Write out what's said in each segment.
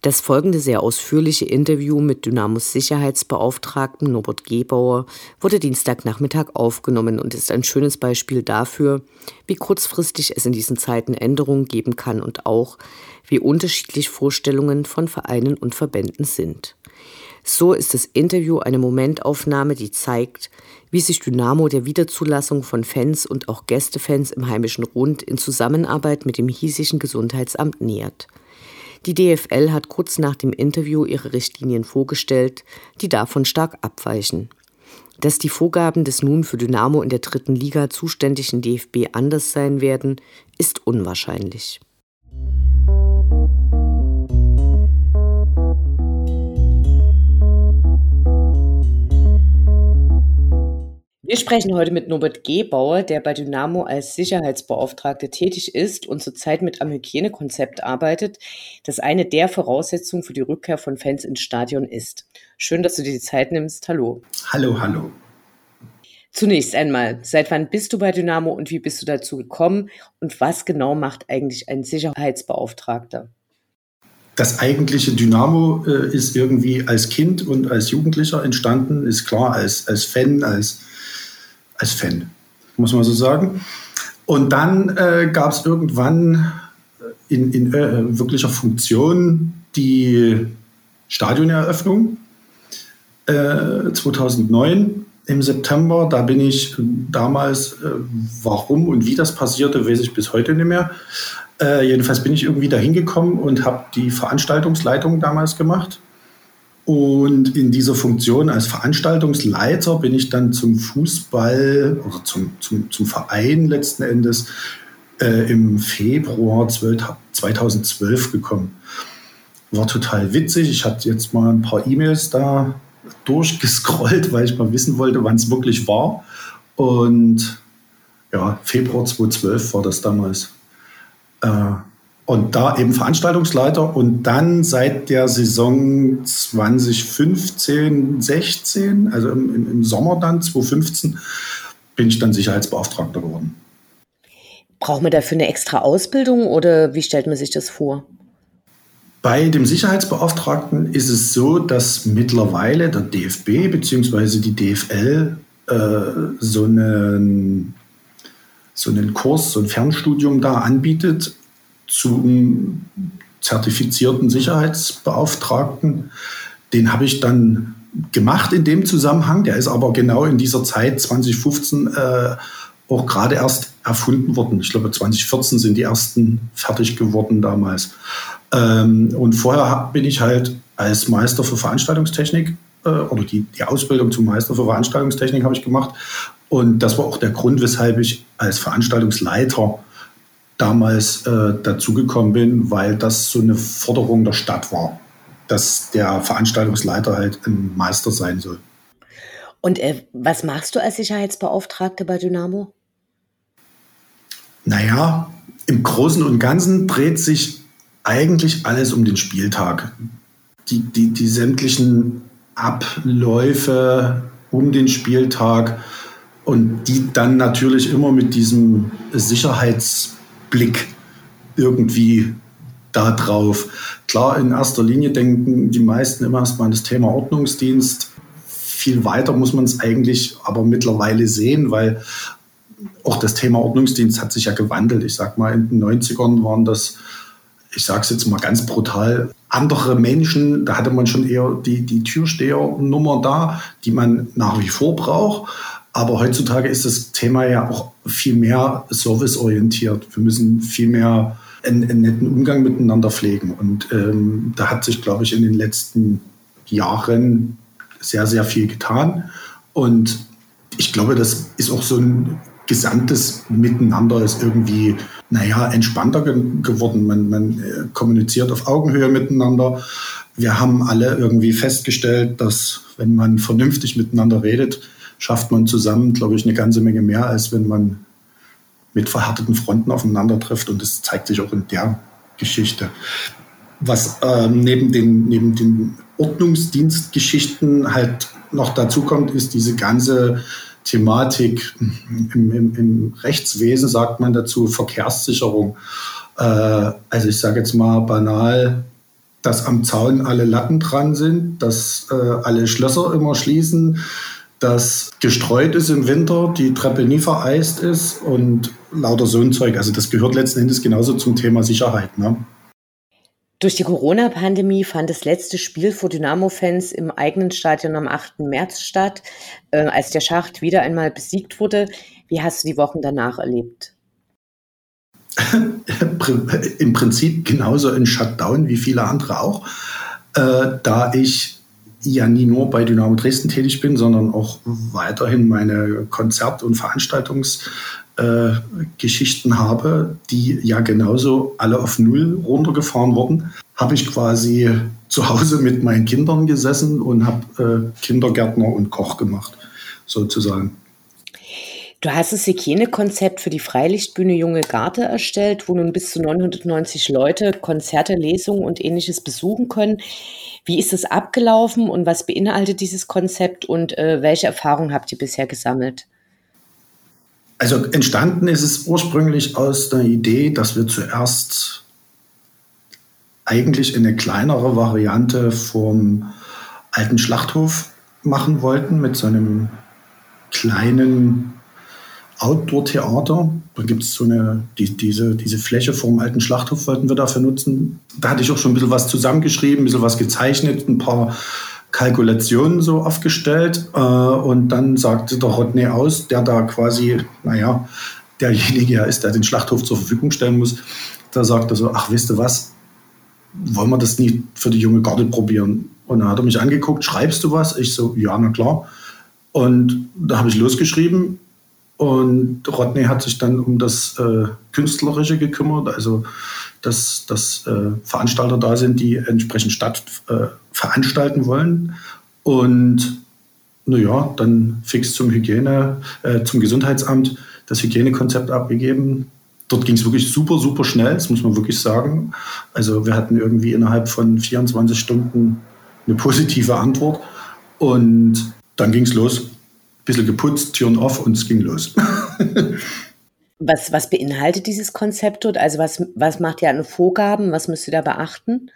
Das folgende sehr ausführliche Interview mit Dynamos Sicherheitsbeauftragten Norbert Gebauer wurde Dienstagnachmittag aufgenommen und ist ein schönes Beispiel dafür, wie kurzfristig es in diesen Zeiten Änderungen geben kann und auch, wie unterschiedlich Vorstellungen von Vereinen und Verbänden sind. So ist das Interview eine Momentaufnahme, die zeigt, wie sich Dynamo der Wiederzulassung von Fans und auch Gästefans im heimischen Rund in Zusammenarbeit mit dem hiesischen Gesundheitsamt nähert. Die DFL hat kurz nach dem Interview ihre Richtlinien vorgestellt, die davon stark abweichen. Dass die Vorgaben des nun für Dynamo in der dritten Liga zuständigen DFB anders sein werden, ist unwahrscheinlich. Sprechen heute mit Norbert Gebauer, der bei Dynamo als Sicherheitsbeauftragte tätig ist und zurzeit mit am Hygienekonzept arbeitet, das eine der Voraussetzungen für die Rückkehr von Fans ins Stadion ist. Schön, dass du dir die Zeit nimmst. Hallo. Hallo, hallo. Zunächst einmal, seit wann bist du bei Dynamo und wie bist du dazu gekommen und was genau macht eigentlich ein Sicherheitsbeauftragter? Das eigentliche Dynamo äh, ist irgendwie als Kind und als Jugendlicher entstanden, ist klar, als, als Fan, als als Fan, muss man so sagen. Und dann äh, gab es irgendwann äh, in, in äh, wirklicher Funktion die Stadioneröffnung äh, 2009 im September. Da bin ich damals, äh, warum und wie das passierte, weiß ich bis heute nicht mehr. Äh, jedenfalls bin ich irgendwie da hingekommen und habe die Veranstaltungsleitung damals gemacht und in dieser Funktion als Veranstaltungsleiter bin ich dann zum Fußball oder zum, zum, zum Verein letzten Endes äh, im Februar 12, 2012 gekommen. War total witzig. Ich hatte jetzt mal ein paar E-Mails da durchgescrollt, weil ich mal wissen wollte, wann es wirklich war. Und ja, Februar 2012 war das damals. Äh, und da eben Veranstaltungsleiter und dann seit der Saison 2015, 16, also im, im Sommer dann, 2015, bin ich dann Sicherheitsbeauftragter geworden. Braucht man dafür eine extra Ausbildung oder wie stellt man sich das vor? Bei dem Sicherheitsbeauftragten ist es so, dass mittlerweile der DFB bzw. die DFL äh, so, einen, so einen Kurs, so ein Fernstudium da anbietet, zum zertifizierten Sicherheitsbeauftragten. Den habe ich dann gemacht in dem Zusammenhang. Der ist aber genau in dieser Zeit 2015 äh, auch gerade erst erfunden worden. Ich glaube, 2014 sind die ersten fertig geworden damals. Ähm, und vorher bin ich halt als Meister für Veranstaltungstechnik äh, oder die, die Ausbildung zum Meister für Veranstaltungstechnik habe ich gemacht. Und das war auch der Grund, weshalb ich als Veranstaltungsleiter damals äh, dazugekommen bin, weil das so eine Forderung der Stadt war, dass der Veranstaltungsleiter halt ein Meister sein soll. Und äh, was machst du als Sicherheitsbeauftragte bei Dynamo? Naja, im Großen und Ganzen dreht sich eigentlich alles um den Spieltag. Die, die, die sämtlichen Abläufe um den Spieltag und die dann natürlich immer mit diesem Sicherheits- Blick irgendwie da drauf. Klar, in erster Linie denken die meisten immer erstmal an das Thema Ordnungsdienst. Viel weiter muss man es eigentlich aber mittlerweile sehen, weil auch das Thema Ordnungsdienst hat sich ja gewandelt. Ich sag mal, in den 90ern waren das, ich sage es jetzt mal ganz brutal, andere Menschen. Da hatte man schon eher die, die Türstehernummer da, die man nach wie vor braucht. Aber heutzutage ist das Thema ja auch viel mehr serviceorientiert. Wir müssen viel mehr einen, einen netten Umgang miteinander pflegen. Und ähm, da hat sich, glaube ich, in den letzten Jahren sehr, sehr viel getan. Und ich glaube, das ist auch so ein gesamtes Miteinander ist irgendwie, naja, entspannter ge geworden. Man, man äh, kommuniziert auf Augenhöhe miteinander. Wir haben alle irgendwie festgestellt, dass wenn man vernünftig miteinander redet, schafft man zusammen, glaube ich, eine ganze Menge mehr, als wenn man mit verhärteten Fronten aufeinander trifft. Und das zeigt sich auch in der Geschichte. Was ähm, neben, den, neben den Ordnungsdienstgeschichten halt noch dazu kommt, ist diese ganze Thematik im, im, im Rechtswesen, sagt man dazu, Verkehrssicherung. Äh, also ich sage jetzt mal banal, dass am Zaun alle Latten dran sind, dass äh, alle Schlösser immer schließen, dass gestreut ist im Winter, die Treppe nie vereist ist und lauter so ein Zeug. Also das gehört letzten Endes genauso zum Thema Sicherheit. Ne? Durch die Corona-Pandemie fand das letzte Spiel vor Dynamo-Fans im eigenen Stadion am 8. März statt, äh, als der Schacht wieder einmal besiegt wurde. Wie hast du die Wochen danach erlebt? Im Prinzip genauso ein Shutdown wie viele andere auch, äh, da ich ja nie nur bei Dynamo Dresden tätig bin, sondern auch weiterhin meine Konzert- und Veranstaltungs- äh, habe, die ja genauso alle auf Null runtergefahren wurden, habe ich quasi zu Hause mit meinen Kindern gesessen und habe äh, Kindergärtner und Koch gemacht, sozusagen. Du hast das Hygienekonzept für die Freilichtbühne Junge Garde erstellt, wo nun bis zu 990 Leute Konzerte, Lesungen und ähnliches besuchen können. Wie ist das abgelaufen und was beinhaltet dieses Konzept und äh, welche Erfahrungen habt ihr bisher gesammelt? Also entstanden ist es ursprünglich aus der Idee, dass wir zuerst eigentlich eine kleinere Variante vom alten Schlachthof machen wollten mit so einem kleinen Outdoor-Theater. Da gibt es so eine, die, diese, diese Fläche vom alten Schlachthof wollten wir dafür nutzen. Da hatte ich auch schon ein bisschen was zusammengeschrieben, ein bisschen was gezeichnet, ein paar Kalkulationen so aufgestellt äh, und dann sagte der Rodney aus, der da quasi, naja, derjenige ist, der den Schlachthof zur Verfügung stellen muss, da sagte so, ach, wisst ihr was, wollen wir das nicht für die junge Garde probieren? Und dann hat er mich angeguckt, schreibst du was? Ich so, ja, na klar. Und da habe ich losgeschrieben und Rodney hat sich dann um das äh, Künstlerische gekümmert, also dass, dass äh, Veranstalter da sind, die entsprechend statt äh, veranstalten wollen. Und naja, dann fix zum Hygiene, äh, zum Gesundheitsamt das Hygienekonzept abgegeben. Dort ging es wirklich super, super schnell, das muss man wirklich sagen. Also wir hatten irgendwie innerhalb von 24 Stunden eine positive Antwort. Und dann ging es los bisschen geputzt, Türen off und es ging los. was, was beinhaltet dieses Konzept dort? Also was, was macht ihr an Vorgaben? Was müsst ihr da beachten?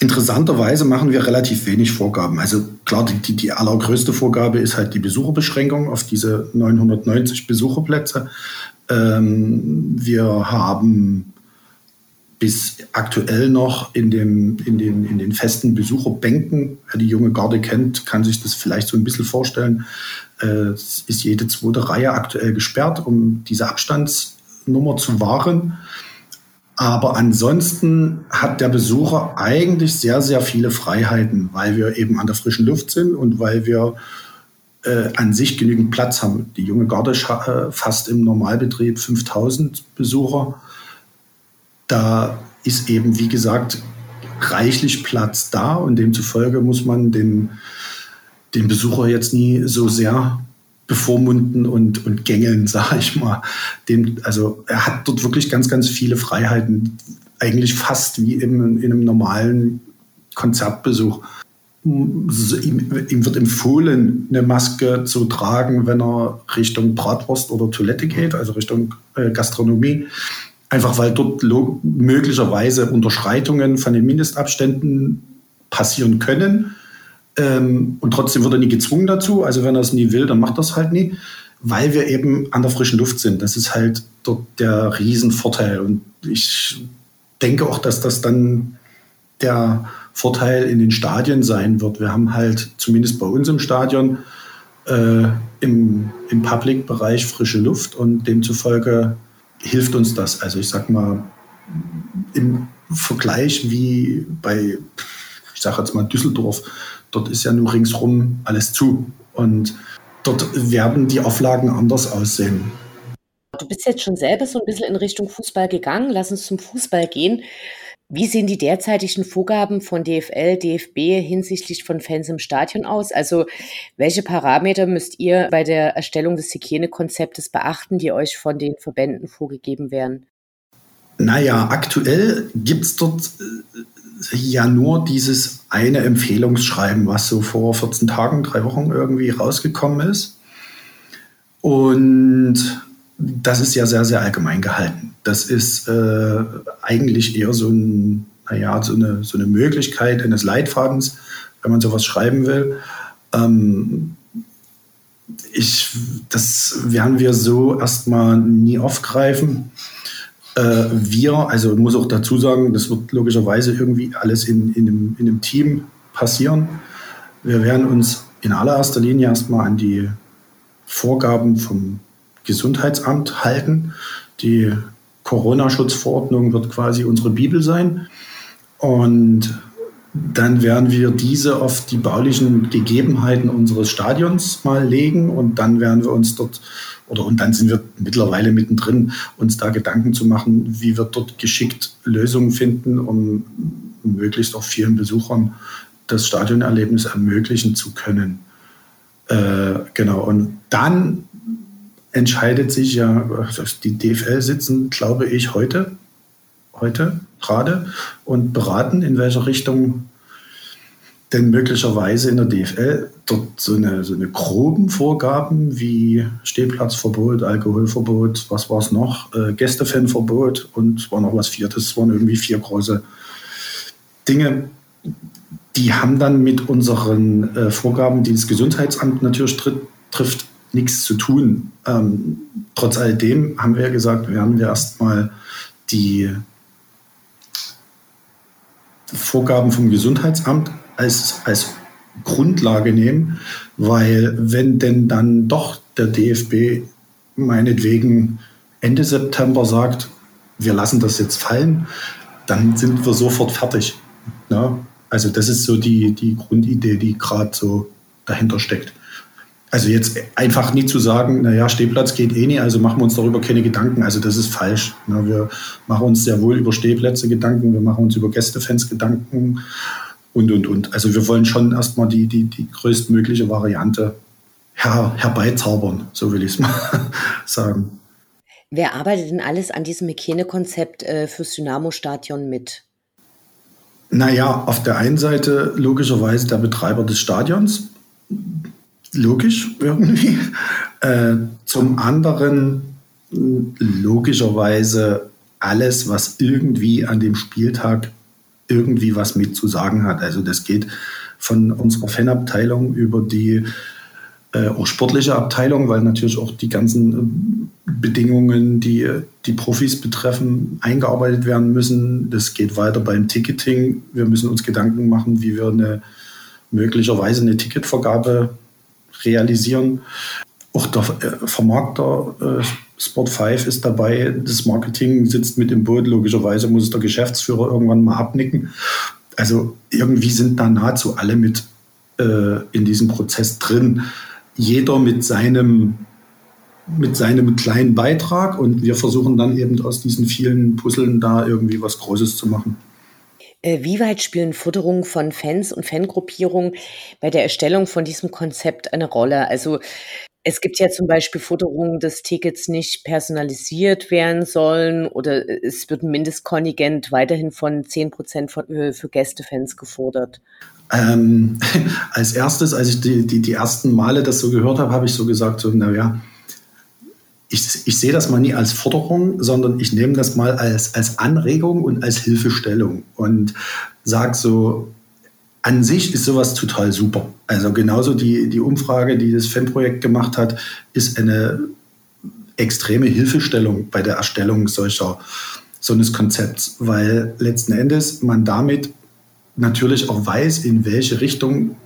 Interessanterweise machen wir relativ wenig Vorgaben. Also klar, die, die allergrößte Vorgabe ist halt die Besucherbeschränkung auf diese 990 Besucherplätze. Ähm, wir haben bis aktuell noch in, dem, in, den, in den festen Besucherbänken. Wer die junge Garde kennt, kann sich das vielleicht so ein bisschen vorstellen. Äh, es ist jede zweite Reihe aktuell gesperrt, um diese Abstandsnummer zu wahren. Aber ansonsten hat der Besucher eigentlich sehr, sehr viele Freiheiten, weil wir eben an der frischen Luft sind und weil wir äh, an sich genügend Platz haben. Die junge Garde äh, fasst im Normalbetrieb 5000 Besucher da ist eben, wie gesagt, reichlich Platz da und demzufolge muss man den, den Besucher jetzt nie so sehr bevormunden und, und gängeln, sage ich mal. Dem, also er hat dort wirklich ganz, ganz viele Freiheiten, eigentlich fast wie in, in einem normalen Konzertbesuch. Ihm, ihm, wird empfohlen, eine Maske zu tragen, wenn er Richtung Bratwurst oder Toilette geht, also Richtung äh, Gastronomie. Einfach weil dort möglicherweise Unterschreitungen von den Mindestabständen passieren können. Ähm, und trotzdem wird er nie gezwungen dazu. Also wenn er es nie will, dann macht er es halt nie, weil wir eben an der frischen Luft sind. Das ist halt dort der Riesenvorteil. Und ich denke auch, dass das dann der Vorteil in den Stadien sein wird. Wir haben halt zumindest bei uns im Stadion äh, im, im Public-Bereich frische Luft und demzufolge hilft uns das. Also ich sag mal, im Vergleich wie bei, ich sage jetzt mal Düsseldorf, dort ist ja nur ringsrum alles zu. Und dort werden die Auflagen anders aussehen. Du bist jetzt schon selber so ein bisschen in Richtung Fußball gegangen. Lass uns zum Fußball gehen. Wie sehen die derzeitigen Vorgaben von DFL, DFB hinsichtlich von Fans im Stadion aus? Also welche Parameter müsst ihr bei der Erstellung des Hygienekonzeptes beachten, die euch von den Verbänden vorgegeben werden? Naja, aktuell gibt es dort äh, ja nur dieses eine Empfehlungsschreiben, was so vor 14 Tagen, drei Wochen irgendwie rausgekommen ist. Und das ist ja sehr, sehr allgemein gehalten. Das ist äh, eigentlich eher so, ein, naja, so, eine, so eine Möglichkeit eines Leitfadens, wenn man sowas schreiben will. Ähm, ich, das werden wir so erstmal nie aufgreifen. Äh, wir, also muss auch dazu sagen, das wird logischerweise irgendwie alles in, in, einem, in einem Team passieren. Wir werden uns in allererster Linie erstmal an die Vorgaben vom Gesundheitsamt halten. Die Corona-Schutzverordnung wird quasi unsere Bibel sein. Und dann werden wir diese auf die baulichen Gegebenheiten unseres Stadions mal legen und dann werden wir uns dort oder und dann sind wir mittlerweile mittendrin, uns da Gedanken zu machen, wie wir dort geschickt Lösungen finden, um möglichst auch vielen Besuchern das Stadionerlebnis ermöglichen zu können. Äh, genau, und dann entscheidet sich ja, die DFL sitzen, glaube ich, heute, heute gerade und beraten, in welcher Richtung denn möglicherweise in der DFL dort so eine, so eine groben Vorgaben wie Stehplatzverbot, Alkoholverbot, was war es noch, äh, Gästefanverbot und war noch was Viertes, es waren irgendwie vier große Dinge. Die haben dann mit unseren äh, Vorgaben, die das Gesundheitsamt natürlich trifft, nichts zu tun. Ähm, trotz alledem haben wir ja gesagt, werden wir erstmal die Vorgaben vom Gesundheitsamt als, als Grundlage nehmen, weil wenn denn dann doch der DFB meinetwegen Ende September sagt, wir lassen das jetzt fallen, dann sind wir sofort fertig. Ja? Also das ist so die, die Grundidee, die gerade so dahinter steckt. Also jetzt einfach nie zu sagen, naja, Stehplatz geht eh nie, also machen wir uns darüber keine Gedanken. Also das ist falsch. Wir machen uns sehr wohl über Stehplätze Gedanken, wir machen uns über Gästefans Gedanken und, und, und. Also wir wollen schon erstmal die, die, die größtmögliche Variante her, herbeizaubern, so will ich es mal sagen. Wer arbeitet denn alles an diesem Hygienekonzept äh, fürs Dynamo-Stadion mit? Naja, auf der einen Seite logischerweise der Betreiber des Stadions, logisch irgendwie. Äh, zum anderen logischerweise alles, was irgendwie an dem Spieltag irgendwie was mit zu sagen hat. Also das geht von unserer Fanabteilung über die äh, auch sportliche Abteilung, weil natürlich auch die ganzen äh, Bedingungen, die die Profis betreffen, eingearbeitet werden müssen. Das geht weiter beim Ticketing. Wir müssen uns Gedanken machen, wie wir eine möglicherweise eine Ticketvergabe realisieren. Auch der äh, Vermarkter äh, Sport 5 ist dabei, das Marketing sitzt mit im Boot. Logischerweise muss der Geschäftsführer irgendwann mal abnicken. Also irgendwie sind da nahezu alle mit äh, in diesem Prozess drin. Jeder mit seinem, mit seinem kleinen Beitrag und wir versuchen dann eben aus diesen vielen Puzzeln da irgendwie was Großes zu machen. Äh, wie weit spielen Futterungen von Fans und Fangruppierungen bei der Erstellung von diesem Konzept eine Rolle? Also es gibt ja zum Beispiel Futterungen, dass Tickets nicht personalisiert werden sollen oder es wird ein Mindestkontingent weiterhin von 10 Prozent äh, für Gästefans gefordert. Ähm, als erstes, als ich die, die, die ersten Male das so gehört habe, habe ich so gesagt, so, naja, ich, ich sehe das mal nie als Forderung, sondern ich nehme das mal als, als Anregung und als Hilfestellung und sage so, an sich ist sowas total super. Also genauso die, die Umfrage, die das Fanprojekt gemacht hat, ist eine extreme Hilfestellung bei der Erstellung solcher, so eines Konzepts, weil letzten Endes man damit natürlich auch weiß, in welche Richtung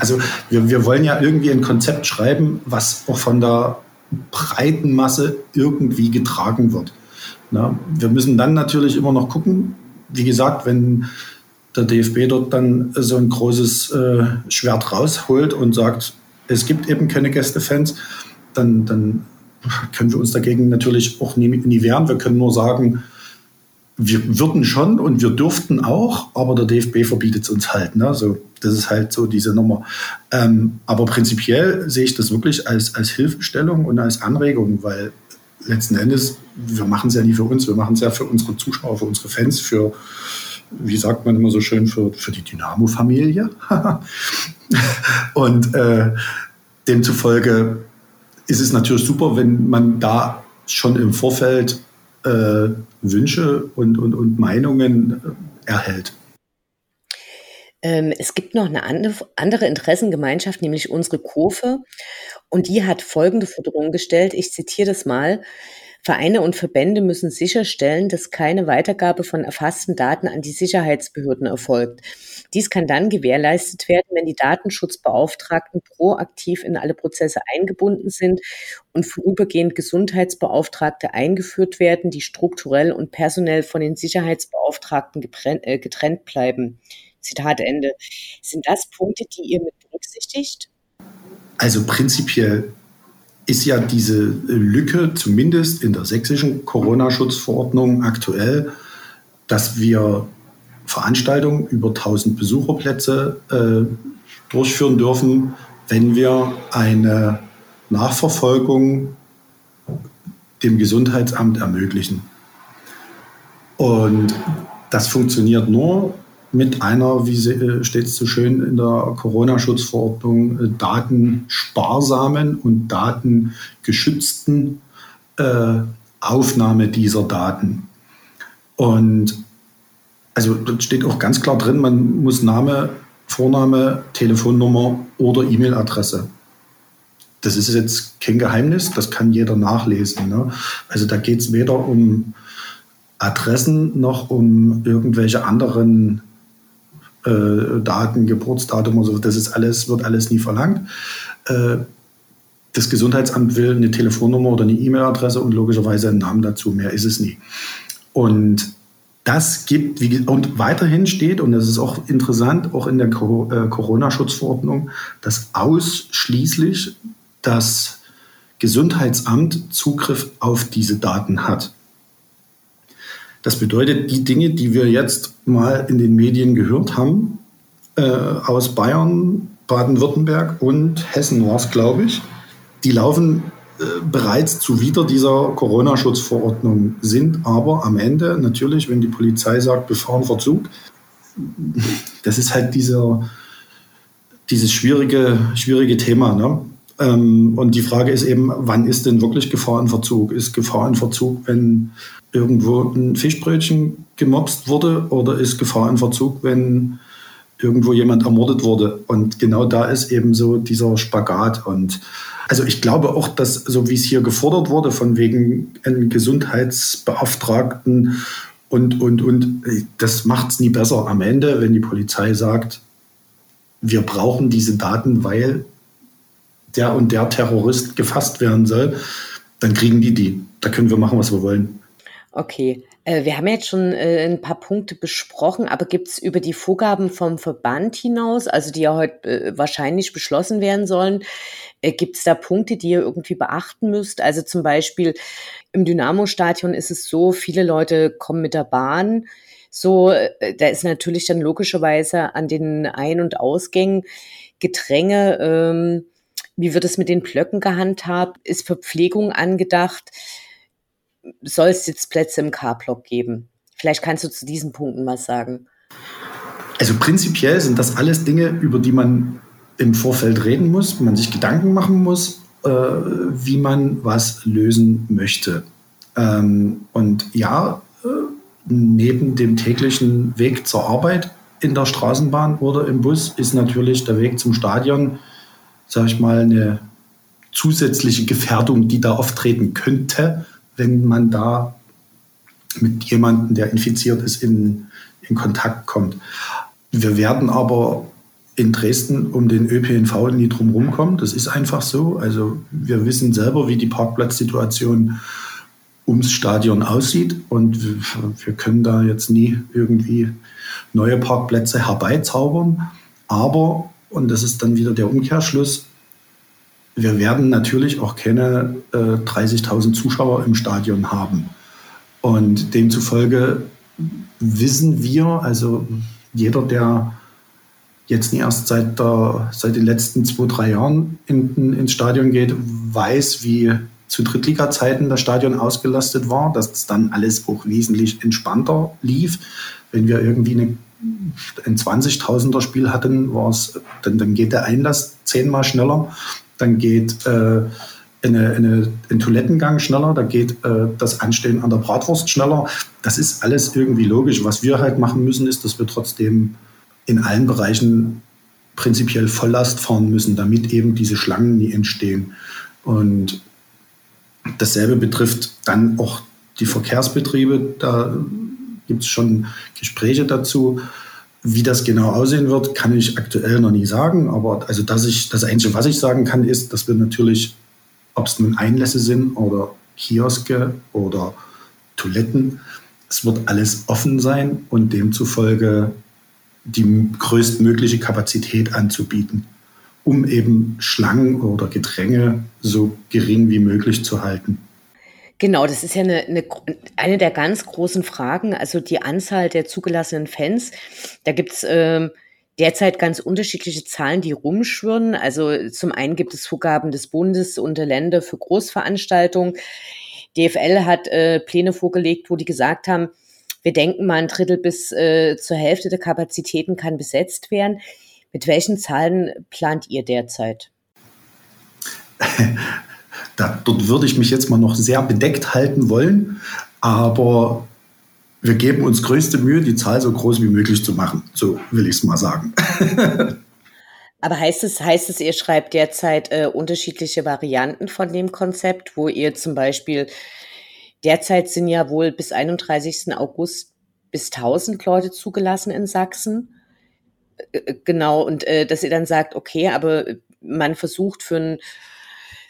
also wir, wir wollen ja irgendwie ein Konzept schreiben, was auch von der breiten Masse irgendwie getragen wird. Na, wir müssen dann natürlich immer noch gucken, wie gesagt, wenn der DFB dort dann so ein großes äh, Schwert rausholt und sagt, es gibt eben keine Gästefans, dann, dann können wir uns dagegen natürlich auch nie, nie wehren. Wir können nur sagen, wir würden schon und wir dürften auch, aber der DFB verbietet es uns halt. Ne? So, das ist halt so diese Nummer. Ähm, aber prinzipiell sehe ich das wirklich als, als Hilfestellung und als Anregung, weil letzten Endes, wir machen es ja nie für uns, wir machen es ja für unsere Zuschauer, für unsere Fans, für, wie sagt man immer so schön, für, für die Dynamo-Familie. und äh, demzufolge ist es natürlich super, wenn man da schon im Vorfeld äh, Wünsche und, und, und Meinungen äh, erhält. Ähm, es gibt noch eine andere Interessengemeinschaft, nämlich unsere Kurve. Und die hat folgende Forderung gestellt. Ich zitiere das mal. Vereine und Verbände müssen sicherstellen, dass keine Weitergabe von erfassten Daten an die Sicherheitsbehörden erfolgt. Dies kann dann gewährleistet werden, wenn die Datenschutzbeauftragten proaktiv in alle Prozesse eingebunden sind und vorübergehend Gesundheitsbeauftragte eingeführt werden, die strukturell und personell von den Sicherheitsbeauftragten äh, getrennt bleiben. Zitat Ende. Sind das Punkte, die ihr mit berücksichtigt? Also prinzipiell ist ja diese Lücke zumindest in der sächsischen Corona-Schutzverordnung aktuell, dass wir Veranstaltungen über 1000 Besucherplätze äh, durchführen dürfen, wenn wir eine Nachverfolgung dem Gesundheitsamt ermöglichen. Und das funktioniert nur, mit einer, wie äh, steht es so schön in der Corona-Schutzverordnung, äh, datensparsamen und datengeschützten äh, Aufnahme dieser Daten. Und also dort steht auch ganz klar drin, man muss Name, Vorname, Telefonnummer oder E-Mail-Adresse. Das ist jetzt kein Geheimnis, das kann jeder nachlesen. Ne? Also da geht es weder um Adressen noch um irgendwelche anderen äh, Daten, Geburtsdatum und so, das ist alles, wird alles nie verlangt. Äh, das Gesundheitsamt will eine Telefonnummer oder eine E-Mail-Adresse und logischerweise einen Namen dazu. Mehr ist es nie. Und das gibt, wie, und weiterhin steht, und das ist auch interessant, auch in der äh, Corona-Schutzverordnung, dass ausschließlich das Gesundheitsamt Zugriff auf diese Daten hat. Das bedeutet, die Dinge, die wir jetzt mal in den Medien gehört haben, äh, aus Bayern, Baden-Württemberg und Hessen war es, glaube ich, die laufen bereits zuwider dieser Corona-Schutzverordnung, sind aber am Ende natürlich, wenn die Polizei sagt, befahren Verzug, das ist halt dieser, dieses schwierige, schwierige Thema. Ne? Ähm, und die Frage ist eben, wann ist denn wirklich Gefahr in Verzug? Ist Gefahr in Verzug, wenn irgendwo ein Fischbrötchen gemobst wurde oder ist Gefahr in Verzug, wenn irgendwo jemand ermordet wurde? Und genau da ist eben so dieser Spagat. Und also ich glaube auch, dass so wie es hier gefordert wurde, von wegen einem Gesundheitsbeauftragten und, und, und, das macht es nie besser am Ende, wenn die Polizei sagt, wir brauchen diese Daten, weil der und der Terrorist gefasst werden soll, dann kriegen die die. Da können wir machen, was wir wollen. Okay, äh, wir haben jetzt schon äh, ein paar Punkte besprochen, aber gibt es über die Vorgaben vom Verband hinaus, also die ja heute äh, wahrscheinlich beschlossen werden sollen, äh, gibt es da Punkte, die ihr irgendwie beachten müsst? Also zum Beispiel im Dynamo-Stadion ist es so, viele Leute kommen mit der Bahn. So, äh, da ist natürlich dann logischerweise an den Ein- und Ausgängen Gedränge. Ähm, wie wird es mit den Blöcken gehandhabt? Ist Verpflegung angedacht? Soll es jetzt Plätze im K-Block geben? Vielleicht kannst du zu diesen Punkten was sagen. Also prinzipiell sind das alles Dinge, über die man im Vorfeld reden muss, man sich Gedanken machen muss, äh, wie man was lösen möchte. Ähm, und ja, äh, neben dem täglichen Weg zur Arbeit in der Straßenbahn oder im Bus ist natürlich der Weg zum Stadion sage ich mal, eine zusätzliche Gefährdung, die da auftreten könnte, wenn man da mit jemandem, der infiziert ist, in, in Kontakt kommt. Wir werden aber in Dresden um den ÖPNV nie drum rumkommen. Das ist einfach so. Also wir wissen selber, wie die Parkplatzsituation ums Stadion aussieht und wir können da jetzt nie irgendwie neue Parkplätze herbeizaubern. Aber und das ist dann wieder der Umkehrschluss. Wir werden natürlich auch keine äh, 30.000 Zuschauer im Stadion haben. Und demzufolge wissen wir, also jeder, der jetzt nicht erst seit, der, seit den letzten zwei, drei Jahren in, in, ins Stadion geht, weiß, wie zu Drittliga-Zeiten das Stadion ausgelastet war, dass es dann alles auch wesentlich entspannter lief. Wenn wir irgendwie eine, ein 20.000er Spiel hatten, war's, dann, dann geht der Einlass zehnmal schneller, dann geht äh, eine, eine, ein Toilettengang schneller, da geht äh, das Anstehen an der Bratwurst schneller. Das ist alles irgendwie logisch. Was wir halt machen müssen, ist, dass wir trotzdem in allen Bereichen prinzipiell Volllast fahren müssen, damit eben diese Schlangen nie entstehen. Und dasselbe betrifft dann auch die Verkehrsbetriebe. Da gibt es schon Gespräche dazu. Wie das genau aussehen wird, kann ich aktuell noch nie sagen. Aber also, dass ich, das Einzige, was ich sagen kann, ist, dass wir natürlich, ob es nun Einlässe sind oder Kioske oder Toiletten, es wird alles offen sein und demzufolge die größtmögliche Kapazität anzubieten, um eben Schlangen oder Gedränge so gering wie möglich zu halten. Genau, das ist ja eine, eine, eine der ganz großen Fragen, also die Anzahl der zugelassenen Fans. Da gibt's äh, derzeit ganz unterschiedliche Zahlen, die rumschwirren. Also zum einen gibt es Vorgaben des Bundes und der Länder für Großveranstaltungen. DFL hat äh, Pläne vorgelegt, wo die gesagt haben, wir denken mal, ein Drittel bis äh, zur Hälfte der Kapazitäten kann besetzt werden. Mit welchen Zahlen plant ihr derzeit? Da, dort würde ich mich jetzt mal noch sehr bedeckt halten wollen, aber wir geben uns größte Mühe, die Zahl so groß wie möglich zu machen. So will ich es mal sagen. Aber heißt es, heißt es, ihr schreibt derzeit äh, unterschiedliche Varianten von dem Konzept, wo ihr zum Beispiel Derzeit sind ja wohl bis 31. August bis 1000 Leute zugelassen in Sachsen. Äh, äh, genau, und äh, dass ihr dann sagt, okay, aber man versucht für, ein,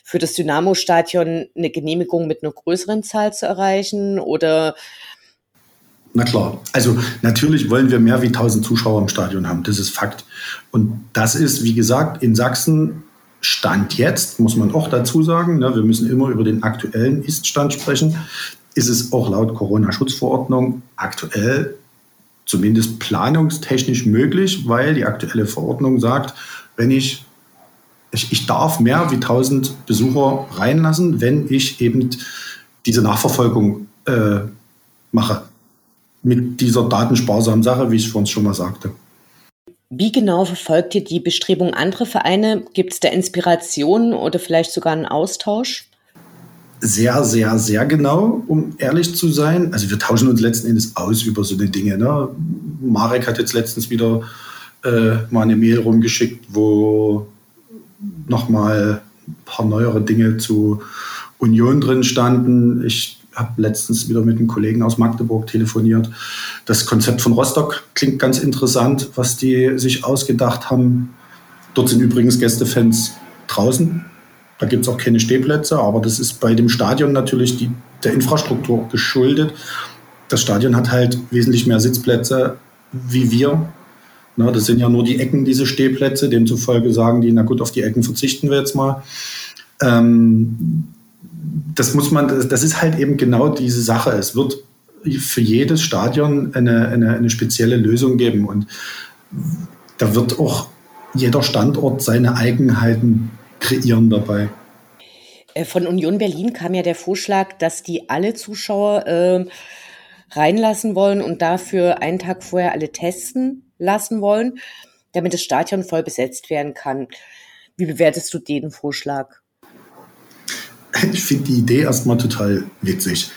für das Dynamo-Stadion eine Genehmigung mit einer größeren Zahl zu erreichen oder? Na klar, also natürlich wollen wir mehr wie 1000 Zuschauer im Stadion haben, das ist Fakt. Und das ist, wie gesagt, in Sachsen Stand jetzt, muss man auch dazu sagen, ne, wir müssen immer über den aktuellen Ist-Stand sprechen, ist es auch laut Corona-Schutzverordnung aktuell zumindest planungstechnisch möglich, weil die aktuelle Verordnung sagt, wenn ich, ich, ich darf mehr wie 1000 Besucher reinlassen, wenn ich eben diese Nachverfolgung äh, mache. Mit dieser datensparsamen Sache, wie ich es vorhin schon mal sagte. Wie genau verfolgt ihr die Bestrebungen anderer Vereine? Gibt es da Inspirationen oder vielleicht sogar einen Austausch? Sehr, sehr, sehr genau, um ehrlich zu sein. Also wir tauschen uns letzten Endes aus über so eine Dinge. Ne? Marek hat jetzt letztens wieder äh, mal eine Mail rumgeschickt, wo nochmal ein paar neuere Dinge zu Union drin standen. Ich habe letztens wieder mit einem Kollegen aus Magdeburg telefoniert. Das Konzept von Rostock klingt ganz interessant, was die sich ausgedacht haben. Dort sind übrigens Gästefans draußen. Da gibt es auch keine Stehplätze, aber das ist bei dem Stadion natürlich die, der Infrastruktur geschuldet. Das Stadion hat halt wesentlich mehr Sitzplätze wie wir. Na, das sind ja nur die Ecken, diese Stehplätze. Demzufolge sagen die, na gut, auf die Ecken verzichten wir jetzt mal. Ähm, das muss man, das ist halt eben genau diese Sache. Es wird für jedes Stadion eine, eine, eine spezielle Lösung geben und da wird auch jeder Standort seine Eigenheiten kreieren dabei. Äh, von Union Berlin kam ja der Vorschlag, dass die alle Zuschauer äh, reinlassen wollen und dafür einen Tag vorher alle testen lassen wollen, damit das Stadion voll besetzt werden kann. Wie bewertest du den Vorschlag? ich finde die Idee erstmal total witzig.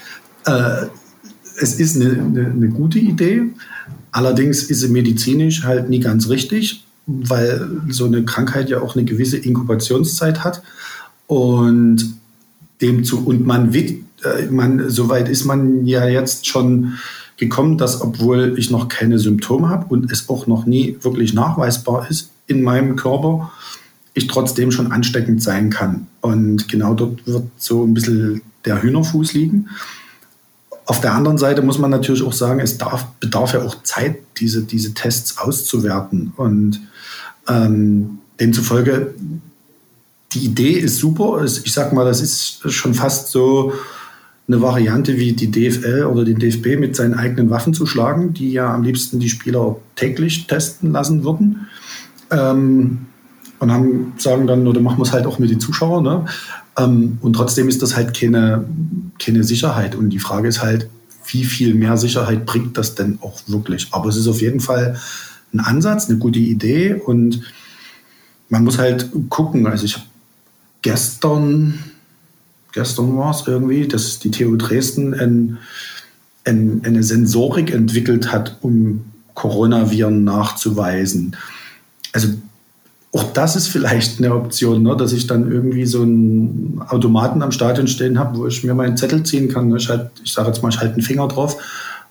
Äh, es ist eine, eine, eine, gute Idee, allerdings ist sie medizinisch halt nie ganz richtig, weil so eine Krankheit ja auch eine gewisse Inkubationszeit hat. Und dem zu, und man, äh, man, soweit ist man ja jetzt schon gekommen, dass obwohl ich noch keine Symptome habe und es auch noch nie wirklich nachweisbar ist in meinem Körper, ich trotzdem schon ansteckend sein kann. Und genau dort wird so ein bisschen der Hühnerfuß liegen. Auf der anderen Seite muss man natürlich auch sagen, es darf, bedarf ja auch Zeit, diese, diese Tests auszuwerten. Und ähm, demzufolge, die Idee ist super. Ich sag mal, das ist schon fast so eine Variante wie die DFL oder den DFB mit seinen eigenen Waffen zu schlagen, die ja am liebsten die Spieler täglich testen lassen würden. Ähm, und haben, sagen dann, oder machen wir es halt auch mit den Zuschauern. Ne? Ähm, und trotzdem ist das halt keine, keine Sicherheit. Und die Frage ist halt, wie viel mehr Sicherheit bringt das denn auch wirklich? Aber es ist auf jeden Fall ein Ansatz, eine gute Idee und man muss halt gucken. Also ich habe gestern, gestern war es irgendwie, dass die TU Dresden ein, ein, eine Sensorik entwickelt hat, um Coronaviren nachzuweisen. Also auch das ist vielleicht eine Option, ne? dass ich dann irgendwie so einen Automaten am Stadion stehen habe, wo ich mir meinen Zettel ziehen kann. Ne? Ich, halt, ich sage jetzt mal, ich halte einen Finger drauf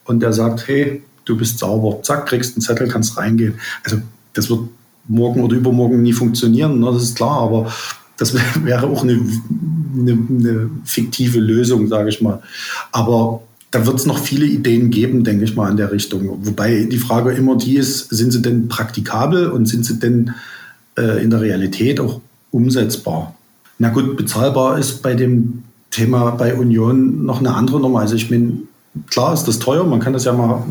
und der sagt, hey, du bist sauber. Zack, kriegst einen Zettel, kannst reingehen. Also das wird morgen oder übermorgen nie funktionieren, ne? das ist klar, aber das wäre auch eine, eine, eine fiktive Lösung, sage ich mal. Aber da wird es noch viele Ideen geben, denke ich mal, in der Richtung. Wobei die Frage immer die ist, sind sie denn praktikabel und sind sie denn äh, in der Realität auch umsetzbar. Na gut, bezahlbar ist bei dem Thema bei Union noch eine andere Nummer. Also ich meine, klar ist das teuer, man kann das ja mal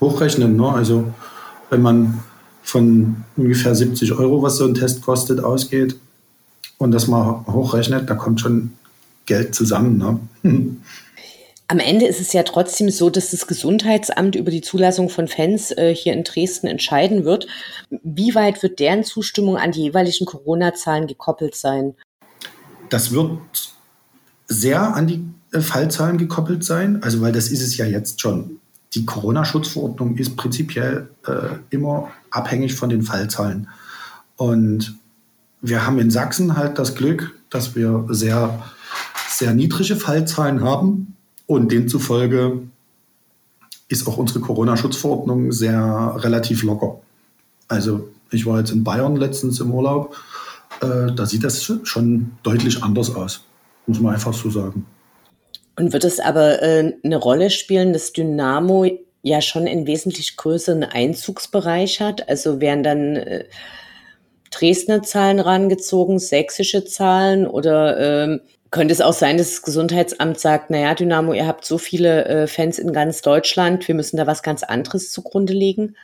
hochrechnen. Ne? Also wenn man von ungefähr 70 Euro, was so ein Test kostet, ausgeht und das mal hochrechnet, da kommt schon Geld zusammen. Ne? Am Ende ist es ja trotzdem so, dass das Gesundheitsamt über die Zulassung von Fans äh, hier in Dresden entscheiden wird. Wie weit wird deren Zustimmung an die jeweiligen Corona-Zahlen gekoppelt sein? Das wird sehr an die äh, Fallzahlen gekoppelt sein, also weil das ist es ja jetzt schon. Die Corona-Schutzverordnung ist prinzipiell äh, immer abhängig von den Fallzahlen. Und wir haben in Sachsen halt das Glück, dass wir sehr, sehr niedrige Fallzahlen haben und demzufolge ist auch unsere Corona-Schutzverordnung sehr relativ locker. Also ich war jetzt in Bayern letztens im Urlaub, äh, da sieht das schon deutlich anders aus, muss man einfach so sagen. Und wird es aber äh, eine Rolle spielen, dass Dynamo ja schon einen wesentlich größeren Einzugsbereich hat? Also werden dann äh, Dresdner Zahlen rangezogen, sächsische Zahlen oder ähm, könnte es auch sein, dass das Gesundheitsamt sagt, naja, Dynamo, ihr habt so viele äh, Fans in ganz Deutschland, wir müssen da was ganz anderes zugrunde legen?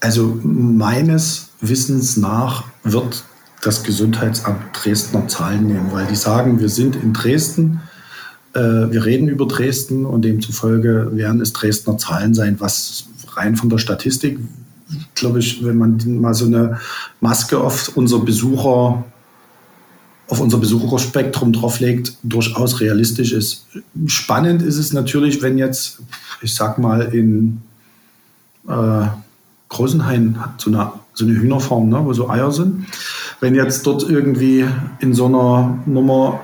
Also meines Wissens nach wird das Gesundheitsamt Dresdner Zahlen nehmen, weil die sagen, wir sind in Dresden, äh, wir reden über Dresden und demzufolge werden es Dresdner Zahlen sein, was rein von der Statistik, glaube ich, wenn man mal so eine Maske auf unser Besucher auf unser Besucherspektrum drauflegt, durchaus realistisch ist. Spannend ist es natürlich, wenn jetzt, ich sag mal, in äh, Großenhain hat so eine, so eine Hühnerform, ne, wo so Eier sind. Wenn jetzt dort irgendwie in so einer Nummer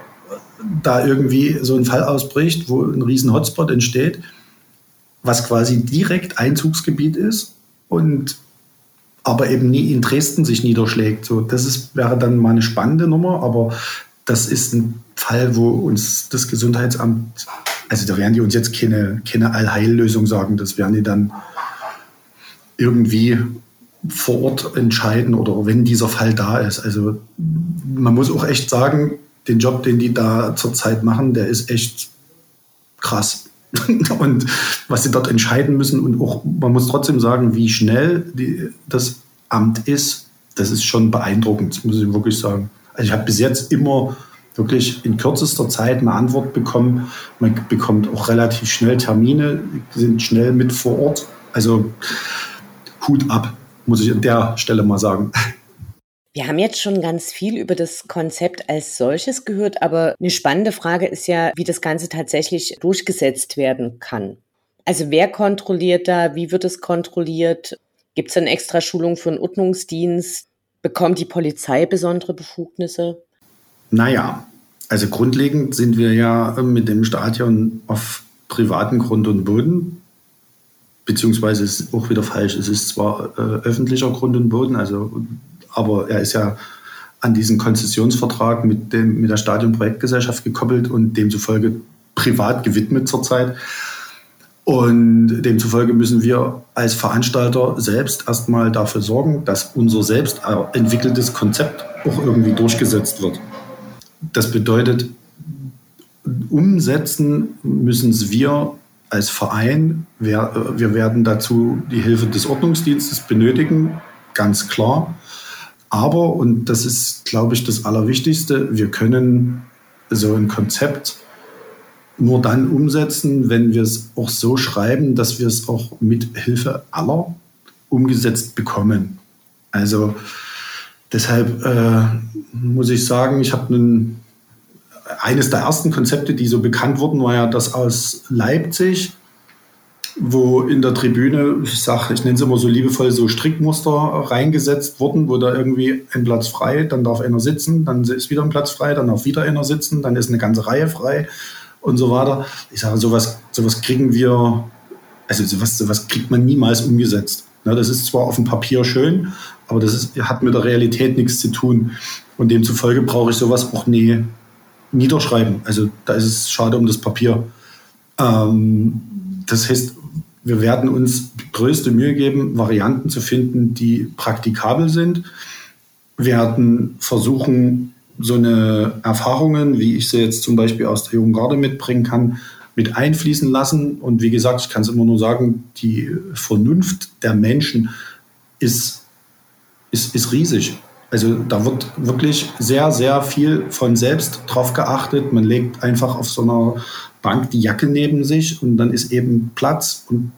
da irgendwie so ein Fall ausbricht, wo ein riesen Hotspot entsteht, was quasi direkt Einzugsgebiet ist und aber eben nie in Dresden sich niederschlägt. So, das ist, wäre dann mal eine spannende Nummer, aber das ist ein Fall, wo uns das Gesundheitsamt, also da werden die uns jetzt keine, keine Allheillösung sagen, das werden die dann irgendwie vor Ort entscheiden oder wenn dieser Fall da ist. Also man muss auch echt sagen, den Job, den die da zurzeit machen, der ist echt krass. und was sie dort entscheiden müssen und auch, man muss trotzdem sagen, wie schnell die, das Amt ist, das ist schon beeindruckend, muss ich wirklich sagen. Also ich habe bis jetzt immer wirklich in kürzester Zeit eine Antwort bekommen. Man bekommt auch relativ schnell Termine, sind schnell mit vor Ort. Also Hut ab, muss ich an der Stelle mal sagen. Wir haben jetzt schon ganz viel über das Konzept als solches gehört, aber eine spannende Frage ist ja, wie das Ganze tatsächlich durchgesetzt werden kann. Also wer kontrolliert da, wie wird es kontrolliert? Gibt es eine extra Schulung für einen Ordnungsdienst? Bekommt die Polizei besondere Befugnisse? Naja, also grundlegend sind wir ja mit dem Stadion auf privatem Grund und Boden. Beziehungsweise ist auch wieder falsch. Es ist zwar äh, öffentlicher Grund und Boden, also aber er ist ja an diesen Konzessionsvertrag mit, dem, mit der Stadionprojektgesellschaft gekoppelt und demzufolge privat gewidmet zurzeit. Und demzufolge müssen wir als Veranstalter selbst erstmal dafür sorgen, dass unser selbst entwickeltes Konzept auch irgendwie durchgesetzt wird. Das bedeutet, umsetzen müssen es wir als Verein. Wir, wir werden dazu die Hilfe des Ordnungsdienstes benötigen, ganz klar. Aber, und das ist, glaube ich, das Allerwichtigste, wir können so ein Konzept nur dann umsetzen, wenn wir es auch so schreiben, dass wir es auch mit Hilfe aller umgesetzt bekommen. Also deshalb äh, muss ich sagen, ich habe nun eines der ersten Konzepte, die so bekannt wurden, war ja das aus Leipzig, wo in der Tribüne, ich sage, ich nenne es immer so liebevoll, so Strickmuster reingesetzt wurden, wo da irgendwie ein Platz frei, dann darf einer sitzen, dann ist wieder ein Platz frei, dann darf wieder einer sitzen, dann ist eine ganze Reihe frei und so weiter. Ich sage, sowas, sowas kriegen wir, also sowas, sowas kriegt man niemals umgesetzt. Ne, das ist zwar auf dem Papier schön, aber das ist, hat mit der Realität nichts zu tun. Und demzufolge brauche ich sowas auch nie niederschreiben. Also da ist es schade um das Papier. Ähm, das heißt, wir werden uns größte Mühe geben, Varianten zu finden, die praktikabel sind. Wir werden versuchen, so eine Erfahrungen, wie ich sie jetzt zum Beispiel aus der Jungen Garde mitbringen kann, mit einfließen lassen. Und wie gesagt, ich kann es immer nur sagen, die Vernunft der Menschen ist, ist, ist riesig. Also da wird wirklich sehr, sehr viel von selbst drauf geachtet. Man legt einfach auf so einer Bank die Jacke neben sich und dann ist eben Platz und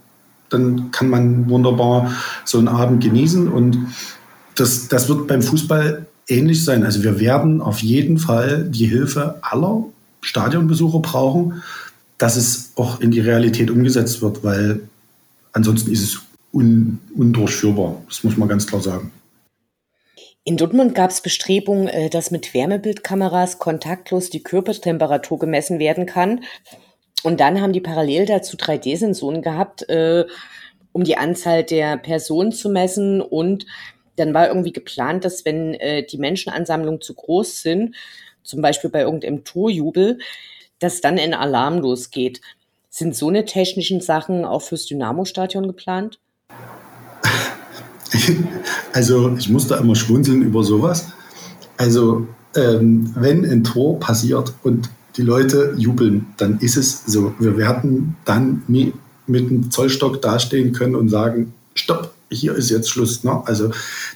dann kann man wunderbar so einen Abend genießen. Und das, das wird beim Fußball ähnlich sein. Also wir werden auf jeden Fall die Hilfe aller Stadionbesucher brauchen, dass es auch in die Realität umgesetzt wird, weil ansonsten ist es un, undurchführbar. Das muss man ganz klar sagen. In Dortmund gab es Bestrebungen, äh, dass mit Wärmebildkameras kontaktlos die Körpertemperatur gemessen werden kann. Und dann haben die parallel dazu 3D-Sensoren gehabt, äh, um die Anzahl der Personen zu messen. Und dann war irgendwie geplant, dass wenn äh, die Menschenansammlungen zu groß sind, zum Beispiel bei irgendeinem Torjubel, dass dann ein Alarm losgeht. Sind so eine technischen Sachen auch fürs Dynamo-Stadion geplant? Also ich muss da immer schwunzeln über sowas. Also ähm, wenn ein Tor passiert und die Leute jubeln, dann ist es so. Wir werden dann nie mit einem Zollstock dastehen können und sagen, stopp, hier ist jetzt Schluss. Ne? Also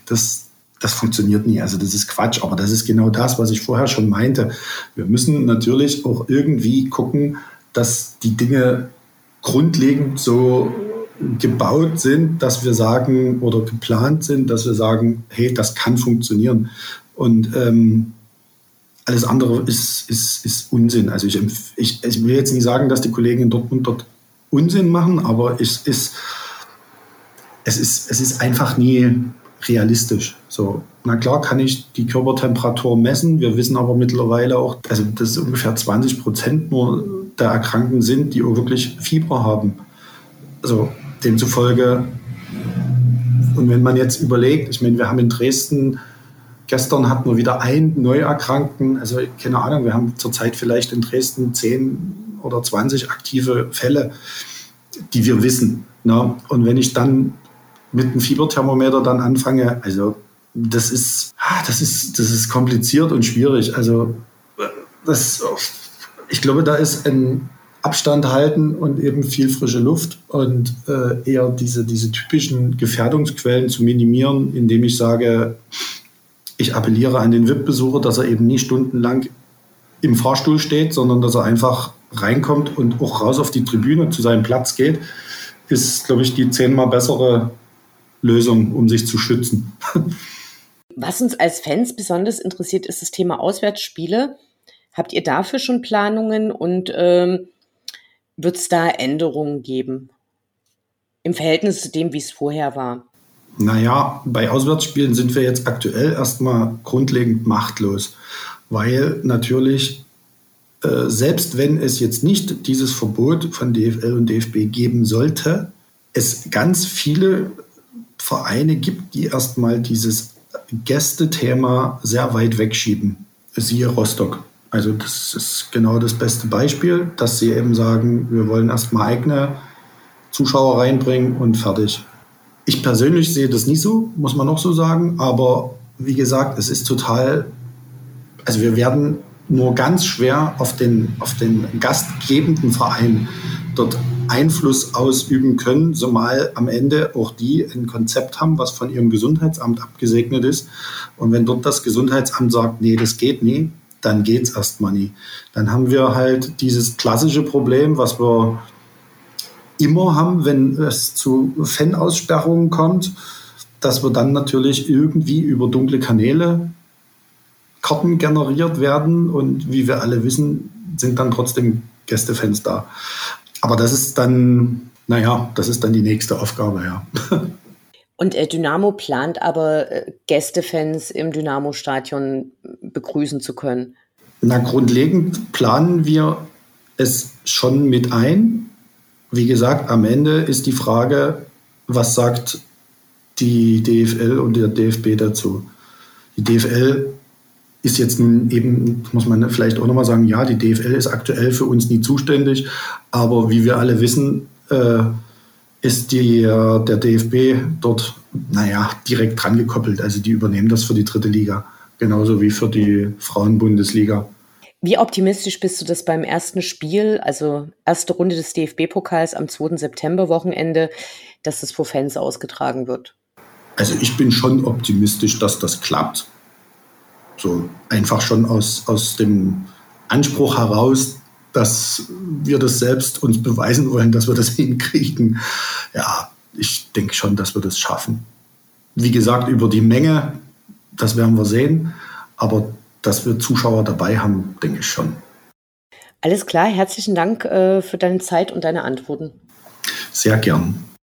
das, das funktioniert nie. Also das ist Quatsch. Aber das ist genau das, was ich vorher schon meinte. Wir müssen natürlich auch irgendwie gucken, dass die Dinge grundlegend so gebaut sind, dass wir sagen oder geplant sind, dass wir sagen, hey, das kann funktionieren. Und ähm, alles andere ist, ist, ist Unsinn. Also ich, ich, ich will jetzt nicht sagen, dass die Kollegen in Dortmund dort Unsinn machen, aber es ist, es ist, es ist einfach nie realistisch. So, na klar kann ich die Körpertemperatur messen. Wir wissen aber mittlerweile auch, also dass ungefähr 20 Prozent nur der Erkrankten sind, die auch wirklich Fieber haben. Also demzufolge, und wenn man jetzt überlegt, ich meine, wir haben in Dresden, gestern hatten wir wieder einen Neuerkrankten, also keine Ahnung, wir haben zurzeit vielleicht in Dresden 10 oder 20 aktive Fälle, die wir wissen. Ne? Und wenn ich dann mit einem Fieberthermometer dann anfange, also das ist, ah, das ist, das ist kompliziert und schwierig. Also das, ich glaube, da ist ein Abstand halten und eben viel frische Luft und äh, eher diese, diese typischen Gefährdungsquellen zu minimieren, indem ich sage, ich appelliere an den VIP-Besucher, dass er eben nie stundenlang im Fahrstuhl steht, sondern dass er einfach reinkommt und auch raus auf die Tribüne zu seinem Platz geht, ist, glaube ich, die zehnmal bessere Lösung, um sich zu schützen. Was uns als Fans besonders interessiert, ist das Thema Auswärtsspiele. Habt ihr dafür schon Planungen und ähm, wird es da Änderungen geben im Verhältnis zu dem, wie es vorher war? Naja, bei Auswärtsspielen sind wir jetzt aktuell erstmal grundlegend machtlos, weil natürlich, äh, selbst wenn es jetzt nicht dieses Verbot von DFL und DFB geben sollte, es ganz viele Vereine gibt, die erstmal dieses Gästethema sehr weit wegschieben. Siehe Rostock. Also das ist genau das beste Beispiel, dass sie eben sagen, wir wollen erstmal eigene Zuschauer reinbringen und fertig. Ich persönlich sehe das nicht so, muss man auch so sagen, aber wie gesagt, es ist total, also wir werden nur ganz schwer auf den, auf den gastgebenden Verein dort Einfluss ausüben können, zumal am Ende auch die ein Konzept haben, was von ihrem Gesundheitsamt abgesegnet ist. Und wenn dort das Gesundheitsamt sagt, nee, das geht nie, dann geht es erstmal nie. Dann haben wir halt dieses klassische Problem, was wir immer haben, wenn es zu Fanaussperrungen kommt, dass wir dann natürlich irgendwie über dunkle Kanäle Karten generiert werden und wie wir alle wissen, sind dann trotzdem Gästefans da. Aber das ist dann, naja, das ist dann die nächste Aufgabe, ja. Und äh, Dynamo plant aber äh, Gästefans im Dynamo-Stadion begrüßen zu können. Na, grundlegend planen wir es schon mit ein. Wie gesagt, am Ende ist die Frage, was sagt die DFL und der DFB dazu? Die DFL ist jetzt nun eben, muss man vielleicht auch nochmal sagen, ja, die DFL ist aktuell für uns nie zuständig, aber wie wir alle wissen, äh, ist die, äh, der DFB dort, naja, direkt dran gekoppelt. Also die übernehmen das für die dritte Liga, genauso wie für die Frauenbundesliga. Wie optimistisch bist du, dass beim ersten Spiel, also erste Runde des DFB-Pokals am 2. September-Wochenende, dass das vor Fans ausgetragen wird? Also ich bin schon optimistisch, dass das klappt. So einfach schon aus, aus dem Anspruch heraus, dass wir das selbst uns beweisen wollen, dass wir das hinkriegen. Ja, ich denke schon, dass wir das schaffen. Wie gesagt, über die Menge, das werden wir sehen. Aber dass wir Zuschauer dabei haben, denke ich schon. Alles klar, herzlichen Dank äh, für deine Zeit und deine Antworten. Sehr gern.